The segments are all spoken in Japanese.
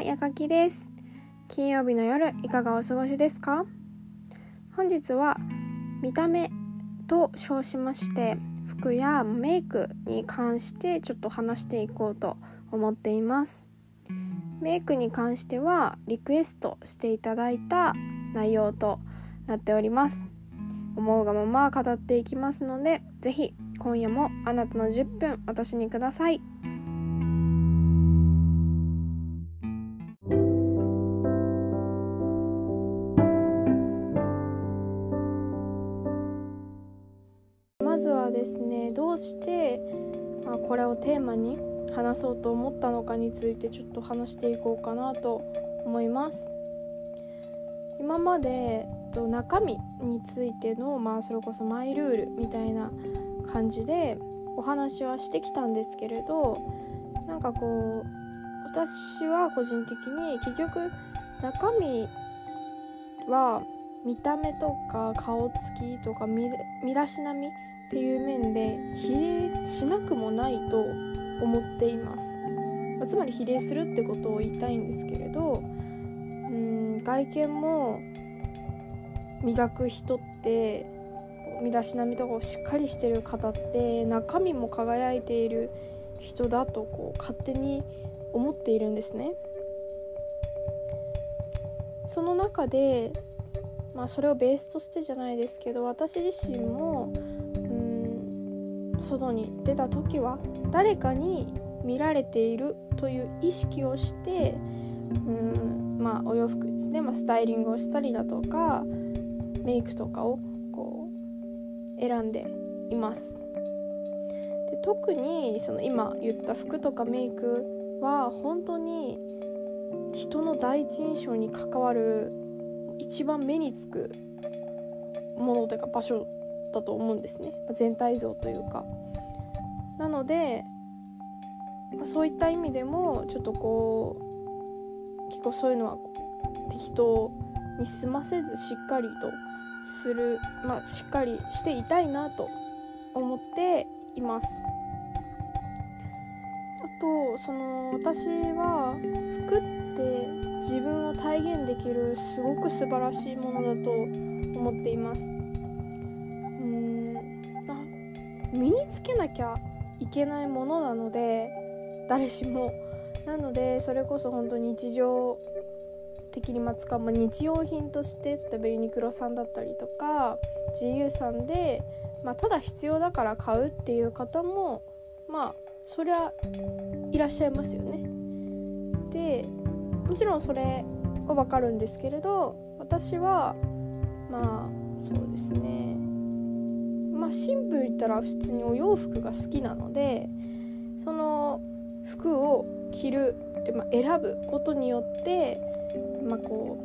は、やかきです。金曜日の夜、いかがお過ごしですか？本日は、見た目と称しまして、服やメイクに関してちょっと話していこうと思っています。メイクに関しては、リクエストしていただいた内容となっております。思うがまま語っていきますので、ぜひ今夜もあなたの10分私にください。ですね。どうして、あ、これをテーマに話そうと思ったのかについてちょっと話していこうかなと思います。今まで中身についてのまあそれこそマイルールみたいな感じでお話はしてきたんですけれどなんかこう私は個人的に結局中身は見た目とか顔つきとか身だしなみっていう面で比例しなくもないと思っています、まあつまり比例するってことを言いたいんですけれどうん外見も磨く人って身だしなみとかをしっかりしてる方って中身も輝いている人だとこう勝手に思っているんですね。その中でまあそれをベースとしてじゃないですけど私自身も外に出た時は誰かに見られているという意識をしてうんまあお洋服ですね、まあ、スタイリングをしたりだとかメイクとかをこう選んでいます。で特にその今言った服とかメイクは本当に人の第一印象に関わる一番目につくものというか場所だと思うんですね。全体像というか。なのでそういった意味でもちょっとこう結構そういうのは適当に済ませずしっかりとする。まあしっかりしていたいなと思っています。あとその私は服って自分を体現できるすごく素晴らしいものだと思っています。身につけなきゃいけないものなので誰しもなのでそれこそ本当日常的にまあ使う、まあ、日用品として例えばユニクロさんだったりとか GU さんで、まあ、ただ必要だから買うっていう方もまあそりゃいらっしゃいますよね。でもちろんそれは分かるんですけれど私はまあそうですねまあシンプル言ったら普通にお洋服が好きなのでその服を着るって、まあ、選ぶことによってまあこ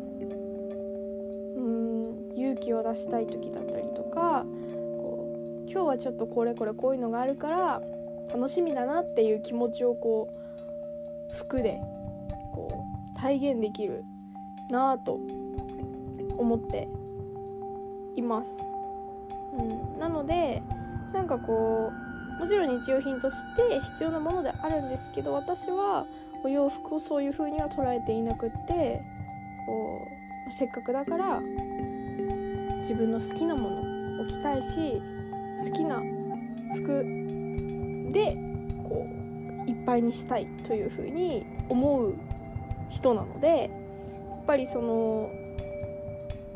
ううん勇気を出したい時だったりとかこう今日はちょっとこれこれこういうのがあるから楽しみだなっていう気持ちをこう服でこう体現できるなぁと思っています。うん、なのでなんかこうもちろん日用品として必要なものであるんですけど私はお洋服をそういう風には捉えていなくってこうせっかくだから自分の好きなものを着たいし好きな服でこういっぱいにしたいという風に思う人なのでやっぱりその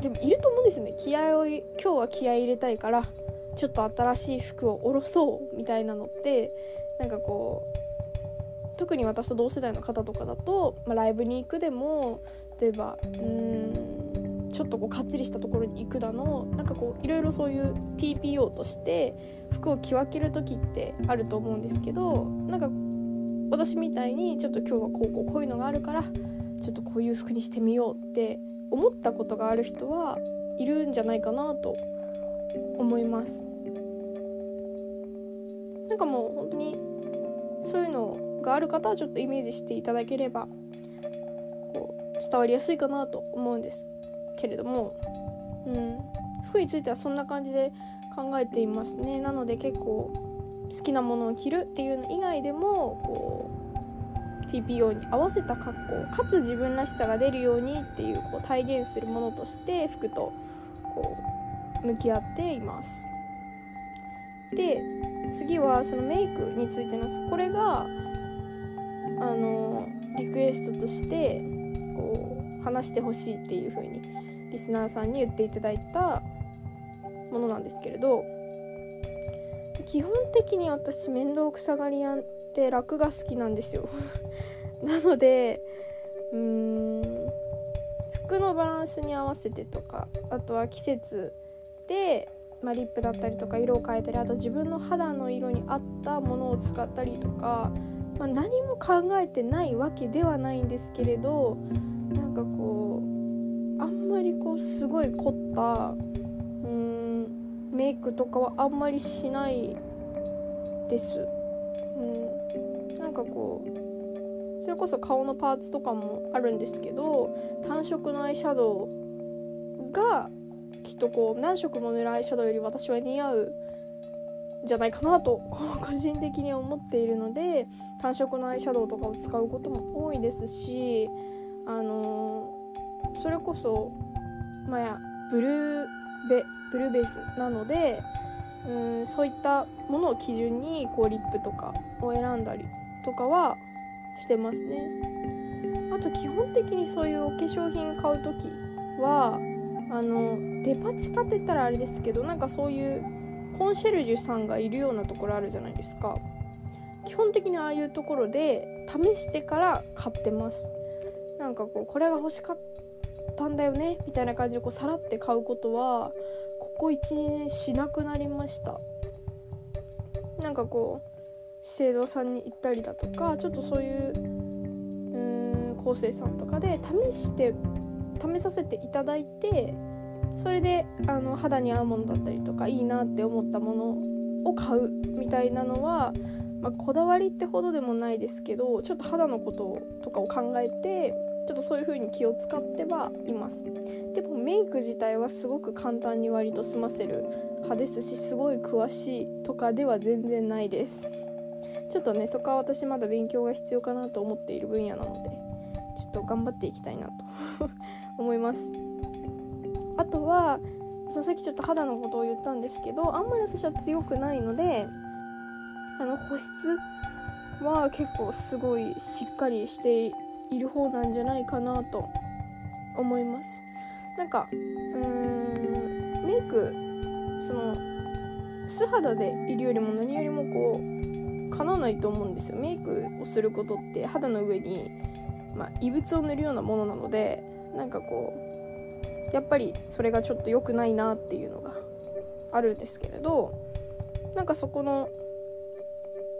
でもいると思うんですよね。気合を今日は気合入れたいからちょっと新しい服を下ろそうみたいなのってなんかこう特に私と同世代の方とかだと、まあ、ライブに行くでも例えばうーんちょっとこうかっちりしたところに行くだのなんかこういろいろそういう TPO として服を着分ける時ってあると思うんですけどなんか私みたいにちょっと今日はこうこうこういうのがあるからちょっとこういう服にしてみようって思ったことがある人はいるんじゃないかなと思います。なんかもう本当にそういうのがある方はちょっとイメージしていただければこう伝わりやすいかなと思うんですけれども、うん、服についてはそんな感じで考えていますね。なので結構好きなものを着るっていうの以外でもこう TPO に合わせた格好かつ自分らしさが出るようにっていうこう体現するものとして服とこう向き合っています。で次はそのメイクについてなんですこれがあのリクエストとしてこう話してほしいっていう風にリスナーさんに言っていただいたものなんですけれど基本的に私面倒くさがり屋って楽が好きなんですよ なのでうーん服のバランスに合わせてとかあとは季節で、まあ、リップだったりとか色を変えたりあと自分の肌の色に合ったものを使ったりとか、まあ、何も考えてないわけではないんですけれどなんかこうあんまりこうすごい凝ったうーんメイクとかはあんまりしないです。かこうそれこそ顔のパーツとかもあるんですけど単色のアイシャドウがきっとこう何色も塗るアイシャドウより私は似合うじゃないかなと個人的に思っているので単色のアイシャドウとかを使うことも多いですしあの、それこそまあやブルーベブルーベースなのでうんそういったものを基準にこうリップとかを選んだりとかはしてますね。あと基本的にそういうお化粧品買う時はあのデパ地下って言ったらあれですけどなんかそういうコンシェルジュさんがいるようなところあるじゃないですか。基本的にああいうところで試してから買ってます。なんかこうこれが欲しかったんだよねみたいな感じでこうさらって買うことはここ12年しなくなりました。なんかこう資生堂さんに行ったりだとかちょっとそういううん構成さんとかで試して試させていただいてそれであの肌に合うものだったりとかいいなって思ったものを買うみたいなのは、まあ、こだわりってほどでもないですけどちょっと肌のこととかを考えてちょっとそういう風に気を使ってはいます。でもメイク自体はすごく簡単に割と済ませる派ですしすごい詳しいとかでは全然ないです。ちょっとねそこは私まだ勉強が必要かなと思っている分野なのでちょっと頑張っていきたいなと 思います。あとはそのさっきちょっと肌のことを言ったんですけどあんまり私は強くないのであの保湿は結構すごいしっかりしている方なんじゃないかなと思います。なんかうーんメイクその素肌でいるよりも何よりもこうかなわないと思うんですよ。メイクをすることって肌の上に、まあ、異物を塗るようなものなのでなんかこうやっぱりそれがちょっと良くないなっていうのがあるんですけれどなんかそこの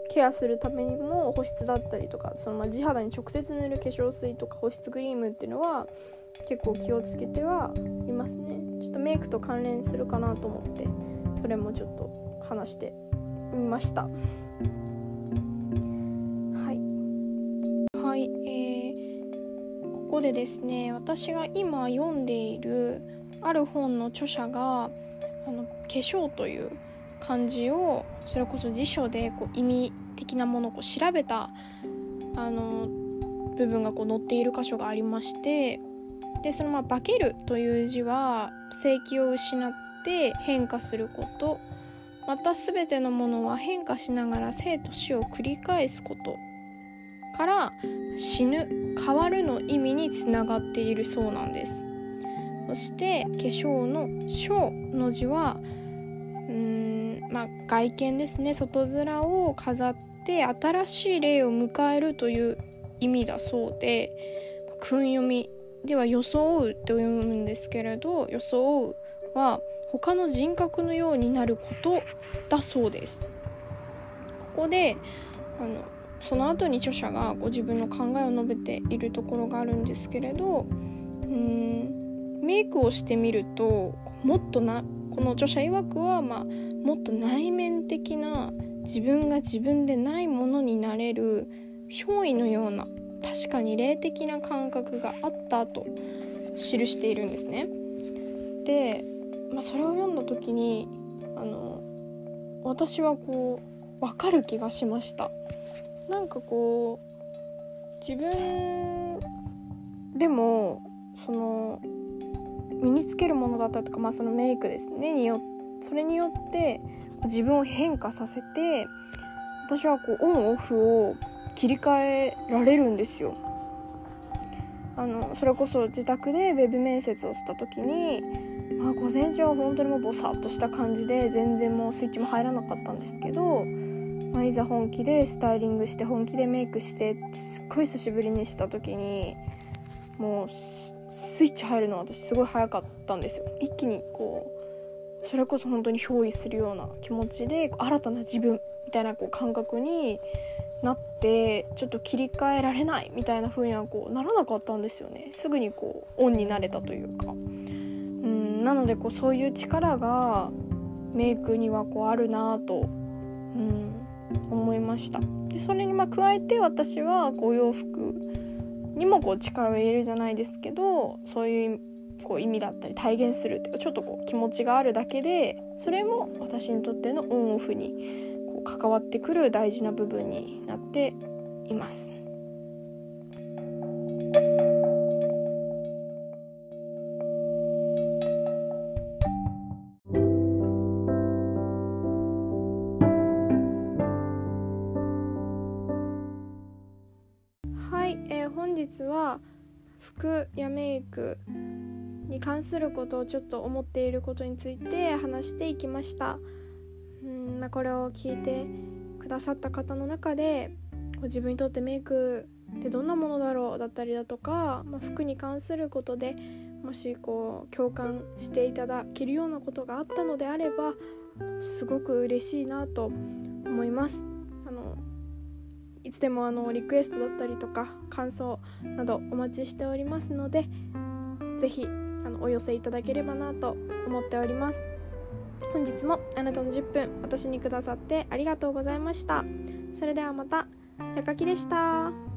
ケアするためにも保湿だったりとかそのま地肌に直接塗る化粧水とか保湿クリームっていうのは結構気をつけてはいますね。ちょっとメイクと関連するかなと思ってそれもちょっと話してみました。でですね私が今読んでいるある本の著者があの化粧という漢字をそれこそ辞書でこう意味的なものをこう調べたあの部分がこう載っている箇所がありましてでそのまあ「化ける」という字は正気を失って変化することまた全てのものは変化しながら生と死を繰り返すことから死ぬ変わるの意味につながっているそうなんです。そして化粧の「小」の字はうんまあ外見ですね。外面を飾って新しい霊を迎えるという意味だそうで訓読みでは装うって読むんですけれど装うは他の人格のようになることだそうです。ここであのその後に著者がご自分の考えを述べているところがあるんですけれどうんメイクをしてみるともっとなこの著者曰くは、まあ、もっと内面的な自分が自分でないものになれる憑依のような確かに霊的な感覚があったと記しているんですね。で、まあ、それを読んだ時にあの私はこう分かる気がしました。なんかこう自分でもその身につけるものだったりとか、まあ、そのメイクですねによそれによって自分を変化させて私はこうオンオフを切り替えられるんですよ。あのそれこそ自宅でウェブ面接をした時に、まあ、午前中は本当にもうボサッとした感じで全然もうスイッチも入らなかったんですけど、まあ、いざ本気でスタイリングして本気でメイクしてってすっごい久しぶりにした時にもうスイッチ入るの私すごい早かったんですよ。一気にこうそれこそ本当に憑依するような気持ちで新たな自分みたいなこう感覚になってちょっと切り替えられないみたいな風にはこうならなかったんですよね。すぐにこうオンになれたというか。うん。なのでこうそういう力がメイクにはこうあるなと、うん、思いましたでそれにま加えて私はこう洋服にもこう力を入れるじゃないですけどそういうこう意味だったり体現するっていうかちょっとこう気持ちがあるだけでそれも私にとってのオンオフにこう関わってくる大事な部分になっています。服やメイクに関することをちょっと思っていることについて話していきました。うんまあ、これを聞いてくださった方の中でこう自分にとってメイクってどんなものだろうだったりだとか、まあ、服に関することでもしこう共感していただけるようなことがあったのであればすごく嬉しいなと思います。あのいつでもあのリクエストだったりとか感想などお待ちしておりますので是非お寄せいただければなと思っております。本日もあなたの10分私にくださってありがとうございましたそれではまたやかきでした